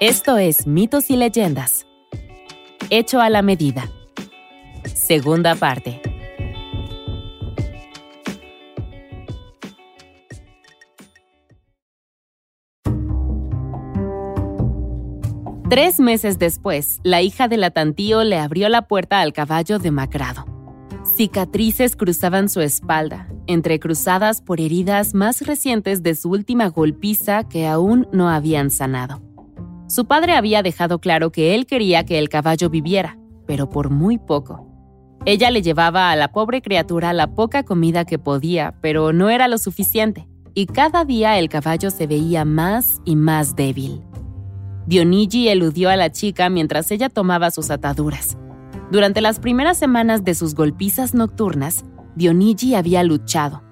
Esto es Mitos y Leyendas. Hecho a la medida. Segunda parte. Tres meses después, la hija del atantío le abrió la puerta al caballo demacrado. Cicatrices cruzaban su espalda, entrecruzadas por heridas más recientes de su última golpiza que aún no habían sanado. Su padre había dejado claro que él quería que el caballo viviera, pero por muy poco. Ella le llevaba a la pobre criatura la poca comida que podía, pero no era lo suficiente, y cada día el caballo se veía más y más débil. Dionigi eludió a la chica mientras ella tomaba sus ataduras. Durante las primeras semanas de sus golpizas nocturnas, Dionigi había luchado,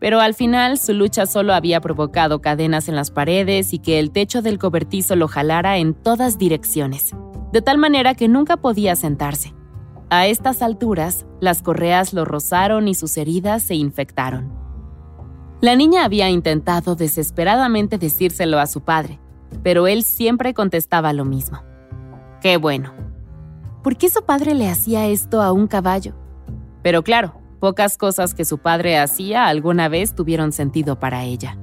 pero al final su lucha solo había provocado cadenas en las paredes y que el techo del cobertizo lo jalara en todas direcciones, de tal manera que nunca podía sentarse. A estas alturas, las correas lo rozaron y sus heridas se infectaron. La niña había intentado desesperadamente decírselo a su padre, pero él siempre contestaba lo mismo. Qué bueno. ¿Por qué su padre le hacía esto a un caballo? Pero claro, Pocas cosas que su padre hacía alguna vez tuvieron sentido para ella.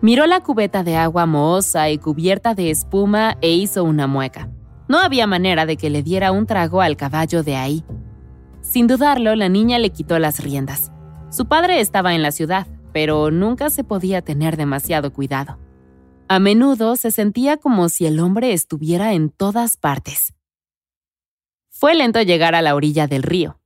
Miró la cubeta de agua mohosa y cubierta de espuma e hizo una mueca. No había manera de que le diera un trago al caballo de ahí. Sin dudarlo, la niña le quitó las riendas. Su padre estaba en la ciudad, pero nunca se podía tener demasiado cuidado. A menudo se sentía como si el hombre estuviera en todas partes. Fue lento llegar a la orilla del río.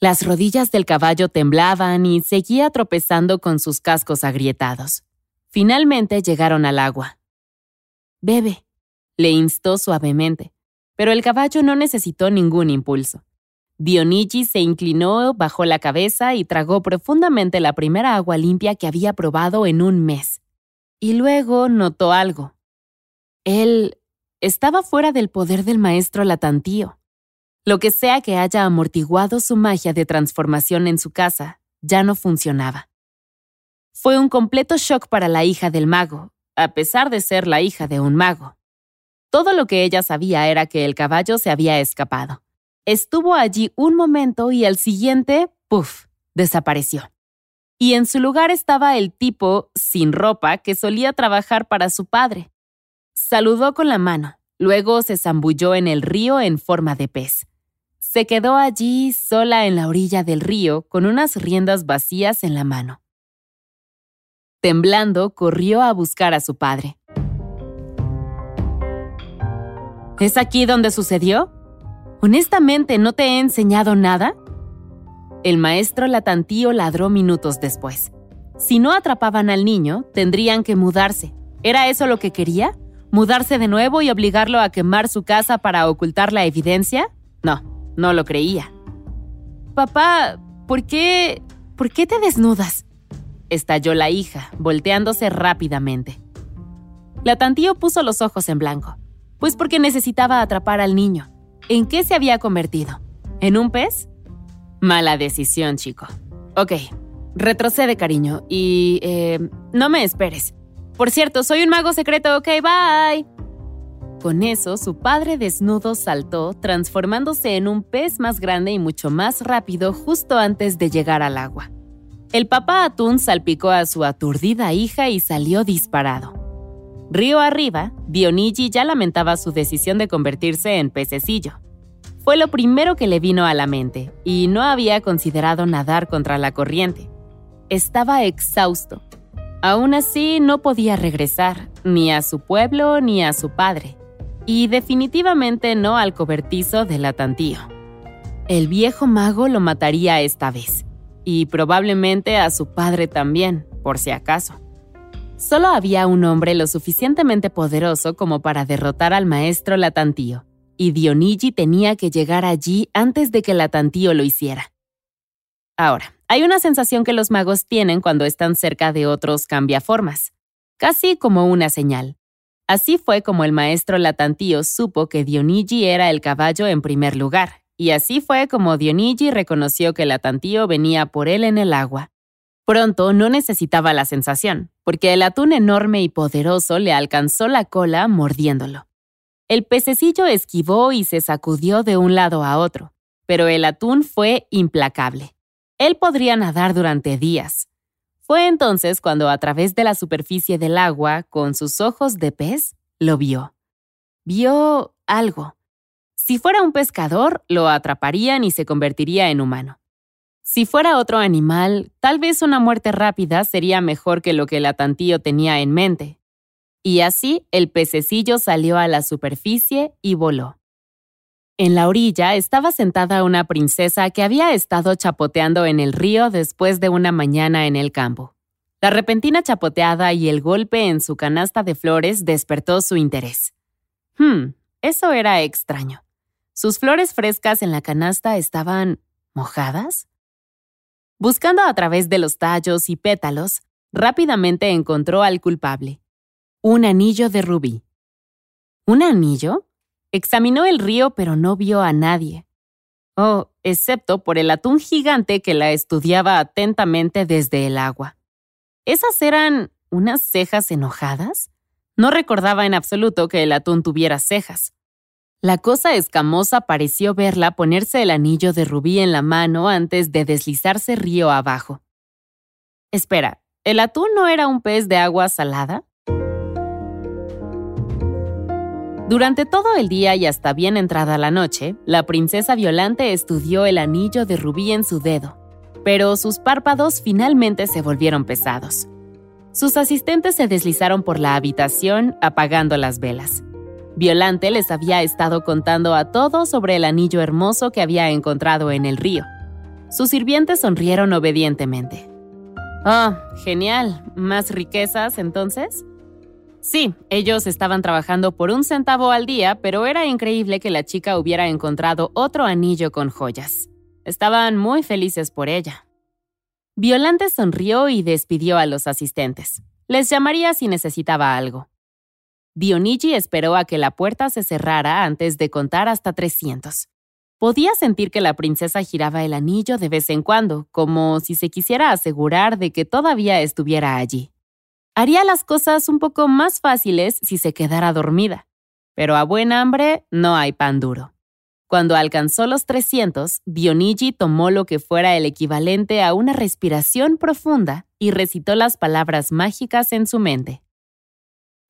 Las rodillas del caballo temblaban y seguía tropezando con sus cascos agrietados. Finalmente llegaron al agua. Bebe, le instó suavemente, pero el caballo no necesitó ningún impulso. Dionigi se inclinó, bajó la cabeza y tragó profundamente la primera agua limpia que había probado en un mes. Y luego notó algo. Él estaba fuera del poder del maestro Latantío. Lo que sea que haya amortiguado su magia de transformación en su casa, ya no funcionaba. Fue un completo shock para la hija del mago, a pesar de ser la hija de un mago. Todo lo que ella sabía era que el caballo se había escapado. Estuvo allí un momento y al siguiente, ¡puf!, desapareció. Y en su lugar estaba el tipo sin ropa que solía trabajar para su padre. Saludó con la mano, luego se zambulló en el río en forma de pez. Se quedó allí sola en la orilla del río con unas riendas vacías en la mano. Temblando, corrió a buscar a su padre. ¿Es aquí donde sucedió? Honestamente, ¿no te he enseñado nada? El maestro Latantío ladró minutos después. Si no atrapaban al niño, tendrían que mudarse. ¿Era eso lo que quería? ¿Mudarse de nuevo y obligarlo a quemar su casa para ocultar la evidencia? No. No lo creía. Papá, ¿por qué... ¿por qué te desnudas? Estalló la hija, volteándose rápidamente. La tantío puso los ojos en blanco. Pues porque necesitaba atrapar al niño. ¿En qué se había convertido? ¿En un pez? Mala decisión, chico. Ok, retrocede, cariño, y... Eh, no me esperes. Por cierto, soy un mago secreto, ok, bye. Con eso, su padre desnudo saltó, transformándose en un pez más grande y mucho más rápido justo antes de llegar al agua. El papá atún salpicó a su aturdida hija y salió disparado. Río arriba, Dionigi ya lamentaba su decisión de convertirse en pececillo. Fue lo primero que le vino a la mente, y no había considerado nadar contra la corriente. Estaba exhausto. Aún así, no podía regresar, ni a su pueblo ni a su padre y definitivamente no al cobertizo del atantío. El viejo mago lo mataría esta vez, y probablemente a su padre también, por si acaso. Solo había un hombre lo suficientemente poderoso como para derrotar al maestro Latantío, y Dionigi tenía que llegar allí antes de que Latantío lo hiciera. Ahora, hay una sensación que los magos tienen cuando están cerca de otros cambiaformas, casi como una señal. Así fue como el maestro Latantío supo que Dionigi era el caballo en primer lugar, y así fue como Dionigi reconoció que Latantío venía por él en el agua. Pronto no necesitaba la sensación, porque el atún enorme y poderoso le alcanzó la cola mordiéndolo. El pececillo esquivó y se sacudió de un lado a otro, pero el atún fue implacable. Él podría nadar durante días. Fue entonces cuando a través de la superficie del agua, con sus ojos de pez, lo vio. Vio algo. Si fuera un pescador, lo atraparían y se convertiría en humano. Si fuera otro animal, tal vez una muerte rápida sería mejor que lo que el atantío tenía en mente. Y así el pececillo salió a la superficie y voló. En la orilla estaba sentada una princesa que había estado chapoteando en el río después de una mañana en el campo. La repentina chapoteada y el golpe en su canasta de flores despertó su interés. Hmm, eso era extraño. ¿Sus flores frescas en la canasta estaban mojadas? Buscando a través de los tallos y pétalos, rápidamente encontró al culpable. Un anillo de rubí. ¿Un anillo? Examinó el río pero no vio a nadie. Oh, excepto por el atún gigante que la estudiaba atentamente desde el agua. ¿Esas eran unas cejas enojadas? No recordaba en absoluto que el atún tuviera cejas. La cosa escamosa pareció verla ponerse el anillo de rubí en la mano antes de deslizarse río abajo. Espera, ¿el atún no era un pez de agua salada? Durante todo el día y hasta bien entrada la noche, la princesa Violante estudió el anillo de rubí en su dedo, pero sus párpados finalmente se volvieron pesados. Sus asistentes se deslizaron por la habitación apagando las velas. Violante les había estado contando a todos sobre el anillo hermoso que había encontrado en el río. Sus sirvientes sonrieron obedientemente. Oh, genial. ¿Más riquezas entonces? Sí, ellos estaban trabajando por un centavo al día, pero era increíble que la chica hubiera encontrado otro anillo con joyas. Estaban muy felices por ella. Violante sonrió y despidió a los asistentes. Les llamaría si necesitaba algo. Dionigi esperó a que la puerta se cerrara antes de contar hasta 300. Podía sentir que la princesa giraba el anillo de vez en cuando, como si se quisiera asegurar de que todavía estuviera allí. Haría las cosas un poco más fáciles si se quedara dormida. Pero a buen hambre no hay pan duro. Cuando alcanzó los 300, Dionigi tomó lo que fuera el equivalente a una respiración profunda y recitó las palabras mágicas en su mente.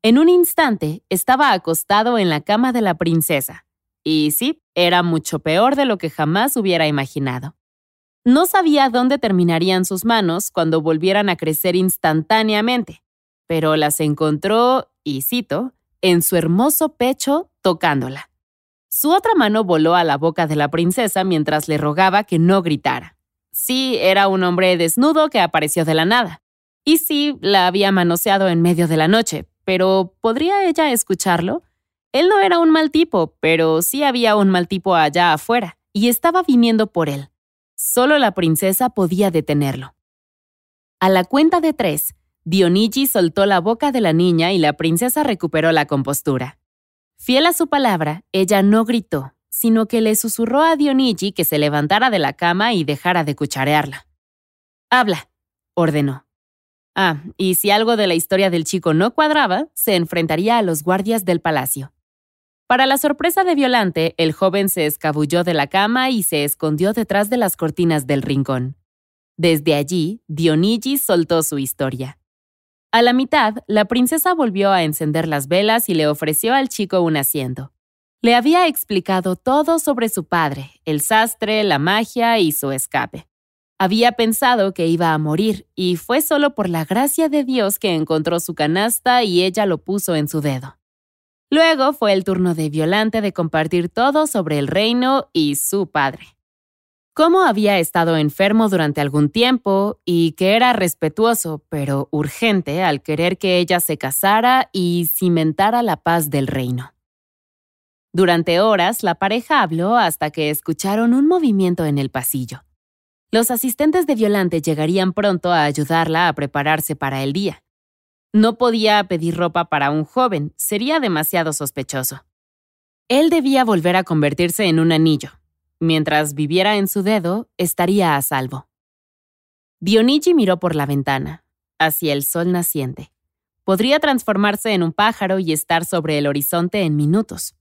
En un instante estaba acostado en la cama de la princesa. Y sí, era mucho peor de lo que jamás hubiera imaginado. No sabía dónde terminarían sus manos cuando volvieran a crecer instantáneamente, pero las encontró, y cito, en su hermoso pecho tocándola. Su otra mano voló a la boca de la princesa mientras le rogaba que no gritara. Sí, era un hombre desnudo que apareció de la nada. Y sí, la había manoseado en medio de la noche, pero ¿podría ella escucharlo? Él no era un mal tipo, pero sí había un mal tipo allá afuera, y estaba viniendo por él. Solo la princesa podía detenerlo. A la cuenta de tres, Dionigi soltó la boca de la niña y la princesa recuperó la compostura. Fiel a su palabra, ella no gritó, sino que le susurró a Dionigi que se levantara de la cama y dejara de cucharearla. Habla, ordenó. Ah, y si algo de la historia del chico no cuadraba, se enfrentaría a los guardias del palacio. Para la sorpresa de Violante, el joven se escabulló de la cama y se escondió detrás de las cortinas del rincón. Desde allí, Dionigi soltó su historia. A la mitad, la princesa volvió a encender las velas y le ofreció al chico un asiento. Le había explicado todo sobre su padre, el sastre, la magia y su escape. Había pensado que iba a morir y fue solo por la gracia de Dios que encontró su canasta y ella lo puso en su dedo. Luego fue el turno de Violante de compartir todo sobre el reino y su padre cómo había estado enfermo durante algún tiempo y que era respetuoso pero urgente al querer que ella se casara y cimentara la paz del reino. Durante horas la pareja habló hasta que escucharon un movimiento en el pasillo. Los asistentes de Violante llegarían pronto a ayudarla a prepararse para el día. No podía pedir ropa para un joven, sería demasiado sospechoso. Él debía volver a convertirse en un anillo, Mientras viviera en su dedo, estaría a salvo. Dionigi miró por la ventana, hacia el sol naciente. Podría transformarse en un pájaro y estar sobre el horizonte en minutos.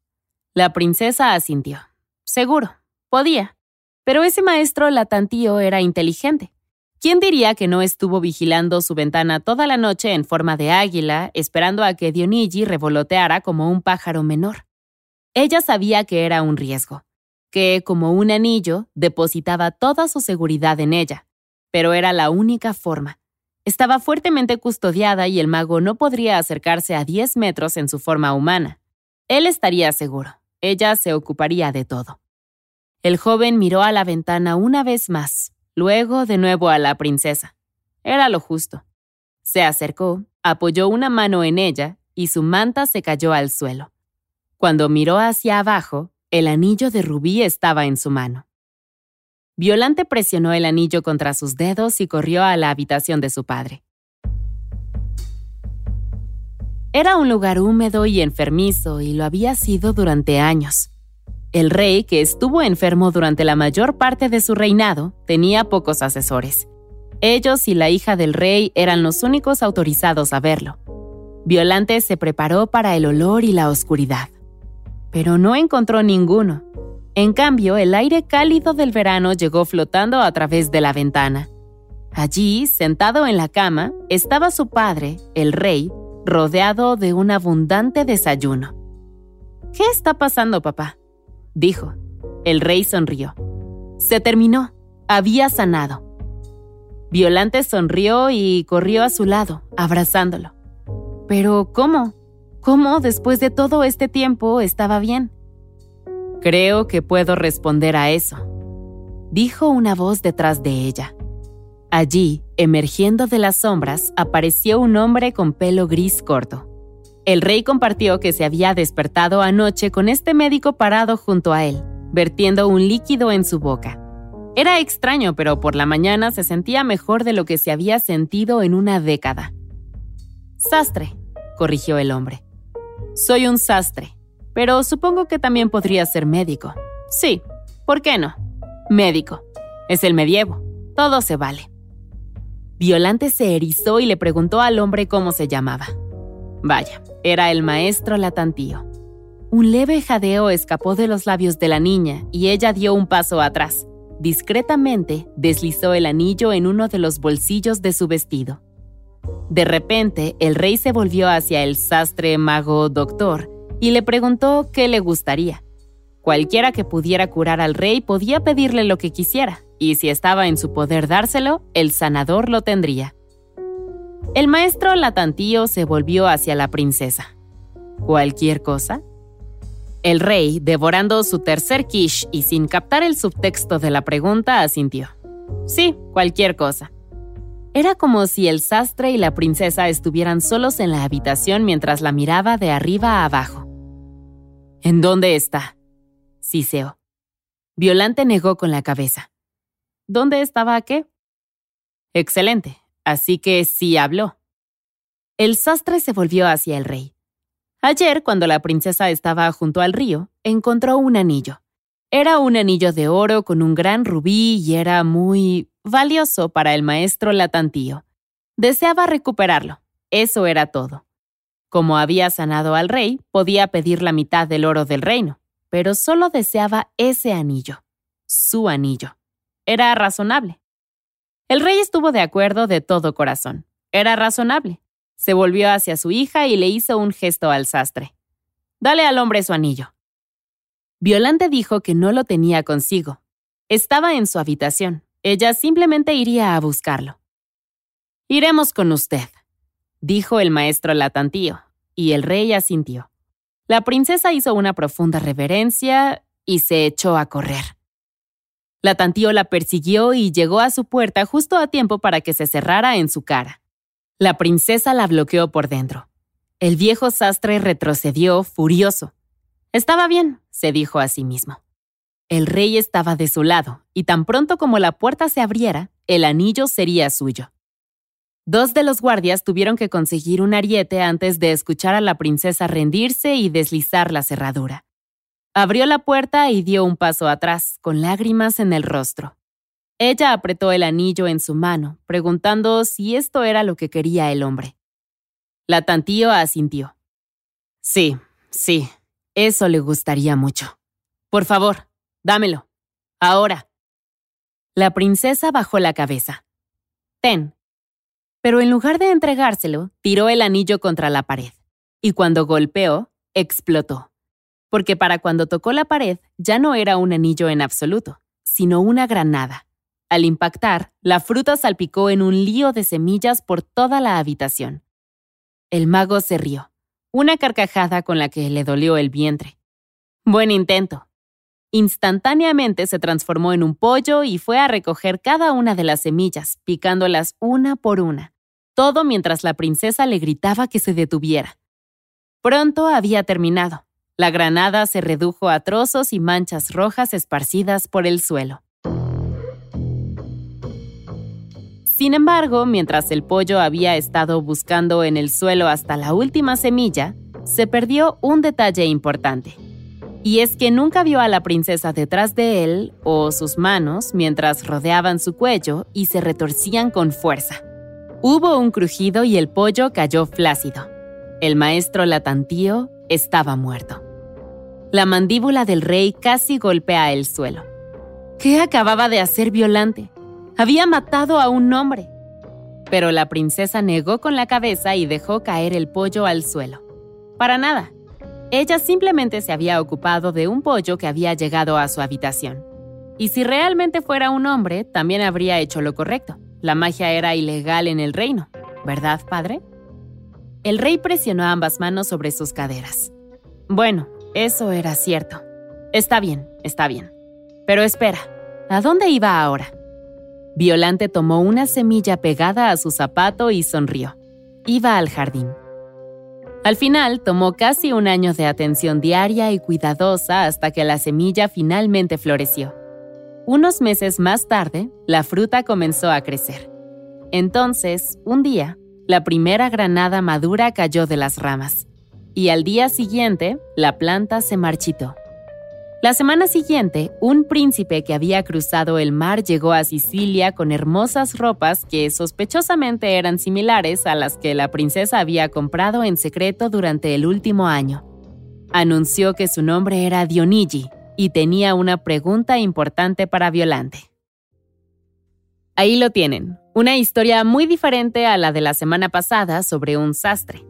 La princesa asintió. Seguro, podía. Pero ese maestro Latantío era inteligente. ¿Quién diría que no estuvo vigilando su ventana toda la noche en forma de águila, esperando a que Dionigi revoloteara como un pájaro menor? Ella sabía que era un riesgo, que, como un anillo, depositaba toda su seguridad en ella, pero era la única forma. Estaba fuertemente custodiada y el mago no podría acercarse a 10 metros en su forma humana. Él estaría seguro. Ella se ocuparía de todo. El joven miró a la ventana una vez más, luego de nuevo a la princesa. Era lo justo. Se acercó, apoyó una mano en ella y su manta se cayó al suelo. Cuando miró hacia abajo, el anillo de rubí estaba en su mano. Violante presionó el anillo contra sus dedos y corrió a la habitación de su padre. Era un lugar húmedo y enfermizo y lo había sido durante años. El rey, que estuvo enfermo durante la mayor parte de su reinado, tenía pocos asesores. Ellos y la hija del rey eran los únicos autorizados a verlo. Violante se preparó para el olor y la oscuridad, pero no encontró ninguno. En cambio, el aire cálido del verano llegó flotando a través de la ventana. Allí, sentado en la cama, estaba su padre, el rey, rodeado de un abundante desayuno. ¿Qué está pasando, papá? dijo. El rey sonrió. Se terminó. Había sanado. Violante sonrió y corrió a su lado, abrazándolo. Pero, ¿cómo? ¿Cómo después de todo este tiempo estaba bien? Creo que puedo responder a eso, dijo una voz detrás de ella. Allí, emergiendo de las sombras, apareció un hombre con pelo gris corto. El rey compartió que se había despertado anoche con este médico parado junto a él, vertiendo un líquido en su boca. Era extraño, pero por la mañana se sentía mejor de lo que se había sentido en una década. Sastre, corrigió el hombre. Soy un sastre, pero supongo que también podría ser médico. Sí, ¿por qué no? Médico. Es el medievo. Todo se vale. Violante se erizó y le preguntó al hombre cómo se llamaba. Vaya, era el maestro Latantío. Un leve jadeo escapó de los labios de la niña y ella dio un paso atrás. Discretamente deslizó el anillo en uno de los bolsillos de su vestido. De repente, el rey se volvió hacia el sastre mago doctor y le preguntó qué le gustaría. Cualquiera que pudiera curar al rey podía pedirle lo que quisiera, y si estaba en su poder dárselo, el sanador lo tendría. El maestro Latantío se volvió hacia la princesa. ¿Cualquier cosa? El rey, devorando su tercer quiche y sin captar el subtexto de la pregunta, asintió. Sí, cualquier cosa. Era como si el sastre y la princesa estuvieran solos en la habitación mientras la miraba de arriba a abajo. ¿En dónde está? Siseó. Violante negó con la cabeza. ¿Dónde estaba qué? Excelente, así que sí habló. El sastre se volvió hacia el rey. Ayer, cuando la princesa estaba junto al río, encontró un anillo. Era un anillo de oro con un gran rubí y era muy valioso para el maestro Latantío. Deseaba recuperarlo. Eso era todo. Como había sanado al rey, podía pedir la mitad del oro del reino, pero solo deseaba ese anillo, su anillo. Era razonable. El rey estuvo de acuerdo de todo corazón. Era razonable. Se volvió hacia su hija y le hizo un gesto al sastre. Dale al hombre su anillo. Violante dijo que no lo tenía consigo. Estaba en su habitación. Ella simplemente iría a buscarlo. Iremos con usted, dijo el maestro Latantío, y el rey asintió. La princesa hizo una profunda reverencia y se echó a correr. La tantío la persiguió y llegó a su puerta justo a tiempo para que se cerrara en su cara. La princesa la bloqueó por dentro. El viejo sastre retrocedió, furioso. Estaba bien, se dijo a sí mismo. El rey estaba de su lado, y tan pronto como la puerta se abriera, el anillo sería suyo. Dos de los guardias tuvieron que conseguir un ariete antes de escuchar a la princesa rendirse y deslizar la cerradura. Abrió la puerta y dio un paso atrás, con lágrimas en el rostro. Ella apretó el anillo en su mano, preguntando si esto era lo que quería el hombre. La tantío asintió. Sí, sí, Eso le gustaría mucho. Por favor, dámelo. Ahora. La princesa bajó la cabeza. Ten. Pero en lugar de entregárselo, tiró el anillo contra la pared. Y cuando golpeó, explotó. Porque para cuando tocó la pared ya no era un anillo en absoluto, sino una granada. Al impactar, la fruta salpicó en un lío de semillas por toda la habitación. El mago se rió, una carcajada con la que le dolió el vientre. Buen intento. Instantáneamente se transformó en un pollo y fue a recoger cada una de las semillas, picándolas una por una, todo mientras la princesa le gritaba que se detuviera. Pronto había terminado. La granada se redujo a trozos y manchas rojas esparcidas por el suelo. Sin embargo, mientras el pollo había estado buscando en el suelo hasta la última semilla, se perdió un detalle importante. Y es que nunca vio a la princesa detrás de él o sus manos mientras rodeaban su cuello y se retorcían con fuerza. Hubo un crujido y el pollo cayó flácido. El maestro Latantío estaba muerto. La mandíbula del rey casi golpea el suelo. ¿Qué acababa de hacer Violante? Había matado a un hombre. Pero la princesa negó con la cabeza y dejó caer el pollo al suelo. Para nada. Ella simplemente se había ocupado de un pollo que había llegado a su habitación. Y si realmente fuera un hombre, también habría hecho lo correcto. La magia era ilegal en el reino, ¿verdad, padre? El rey presionó ambas manos sobre sus caderas. Bueno, eso era cierto. Está bien, está bien. Pero espera, ¿a dónde iba ahora? Violante tomó una semilla pegada a su zapato y sonrió. Iba al jardín. Al final tomó casi un año de atención diaria y cuidadosa hasta que la semilla finalmente floreció. Unos meses más tarde, la fruta comenzó a crecer. Entonces, un día, la primera granada madura cayó de las ramas, y al día siguiente, la planta se marchitó. La semana siguiente, un príncipe que había cruzado el mar llegó a Sicilia con hermosas ropas que sospechosamente eran similares a las que la princesa había comprado en secreto durante el último año. Anunció que su nombre era Dionigi y tenía una pregunta importante para Violante. Ahí lo tienen, una historia muy diferente a la de la semana pasada sobre un sastre.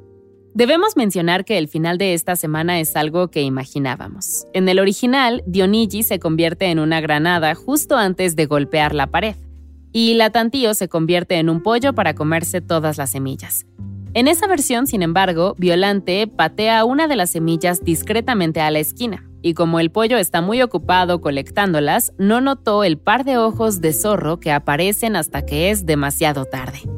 Debemos mencionar que el final de esta semana es algo que imaginábamos. En el original, Dionigi se convierte en una granada justo antes de golpear la pared, y la Tantío se convierte en un pollo para comerse todas las semillas. En esa versión, sin embargo, Violante patea una de las semillas discretamente a la esquina, y como el pollo está muy ocupado colectándolas, no notó el par de ojos de zorro que aparecen hasta que es demasiado tarde.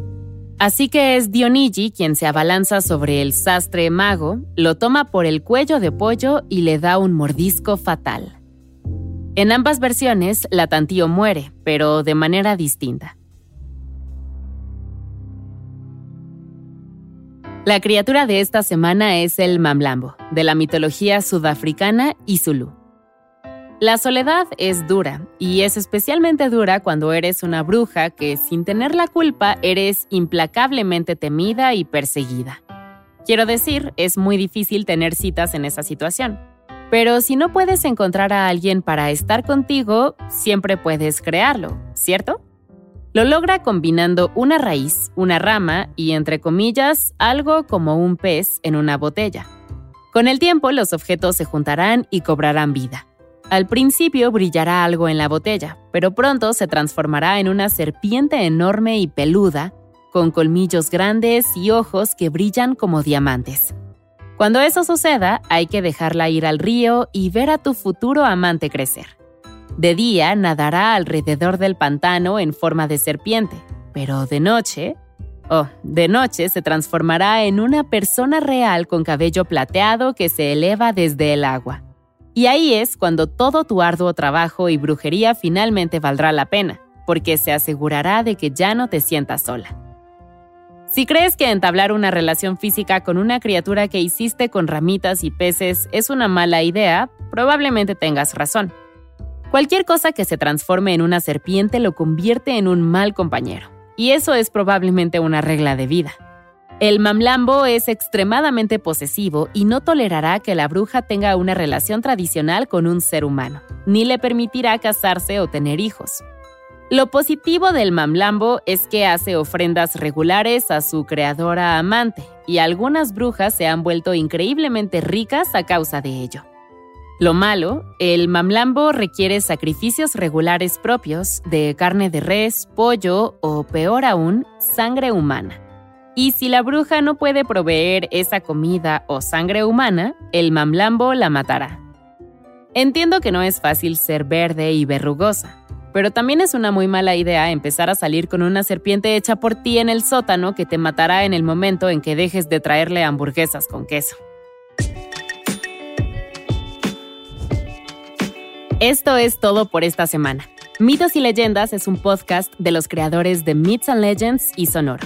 Así que es Dionigi quien se abalanza sobre el sastre mago, lo toma por el cuello de pollo y le da un mordisco fatal. En ambas versiones, la Tantío muere, pero de manera distinta. La criatura de esta semana es el Mamlambo, de la mitología sudafricana y Zulu. La soledad es dura, y es especialmente dura cuando eres una bruja que, sin tener la culpa, eres implacablemente temida y perseguida. Quiero decir, es muy difícil tener citas en esa situación. Pero si no puedes encontrar a alguien para estar contigo, siempre puedes crearlo, ¿cierto? Lo logra combinando una raíz, una rama y, entre comillas, algo como un pez en una botella. Con el tiempo los objetos se juntarán y cobrarán vida. Al principio brillará algo en la botella, pero pronto se transformará en una serpiente enorme y peluda, con colmillos grandes y ojos que brillan como diamantes. Cuando eso suceda, hay que dejarla ir al río y ver a tu futuro amante crecer. De día nadará alrededor del pantano en forma de serpiente, pero de noche, oh, de noche se transformará en una persona real con cabello plateado que se eleva desde el agua. Y ahí es cuando todo tu arduo trabajo y brujería finalmente valdrá la pena, porque se asegurará de que ya no te sientas sola. Si crees que entablar una relación física con una criatura que hiciste con ramitas y peces es una mala idea, probablemente tengas razón. Cualquier cosa que se transforme en una serpiente lo convierte en un mal compañero, y eso es probablemente una regla de vida. El mamlambo es extremadamente posesivo y no tolerará que la bruja tenga una relación tradicional con un ser humano, ni le permitirá casarse o tener hijos. Lo positivo del mamlambo es que hace ofrendas regulares a su creadora amante, y algunas brujas se han vuelto increíblemente ricas a causa de ello. Lo malo, el mamlambo requiere sacrificios regulares propios de carne de res, pollo o, peor aún, sangre humana. Y si la bruja no puede proveer esa comida o sangre humana, el mamlambo la matará. Entiendo que no es fácil ser verde y verrugosa, pero también es una muy mala idea empezar a salir con una serpiente hecha por ti en el sótano que te matará en el momento en que dejes de traerle hamburguesas con queso. Esto es todo por esta semana. Mitos y Leyendas es un podcast de los creadores de Myths and Legends y Sonoro.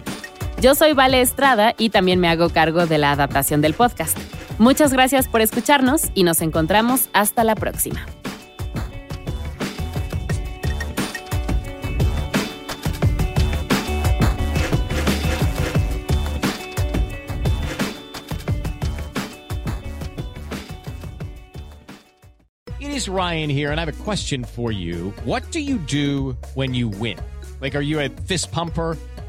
Yo soy Vale Estrada y también me hago cargo de la adaptación del podcast. Muchas gracias por escucharnos y nos encontramos hasta la próxima. It is Ryan here and I have a question for you. What do you do when you win? Like are you a fist pumper?